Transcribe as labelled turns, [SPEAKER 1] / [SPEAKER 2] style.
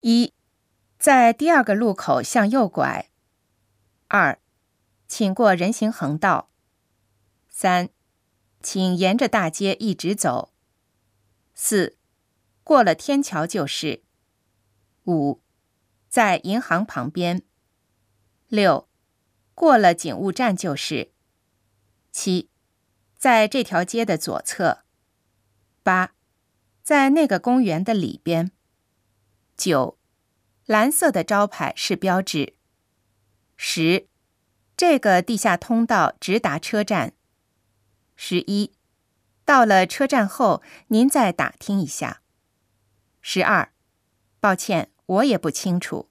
[SPEAKER 1] 一，在第二个路口向右拐。二，请过人行横道。三，请沿着大街一直走。四，过了天桥就是。五，在银行旁边。六，过了警务站就是。七，在这条街的左侧。八，在那个公园的里边。九，蓝色的招牌是标志。十，这个地下通道直达车站。十一，到了车站后，您再打听一下。十二，抱歉，我也不清楚。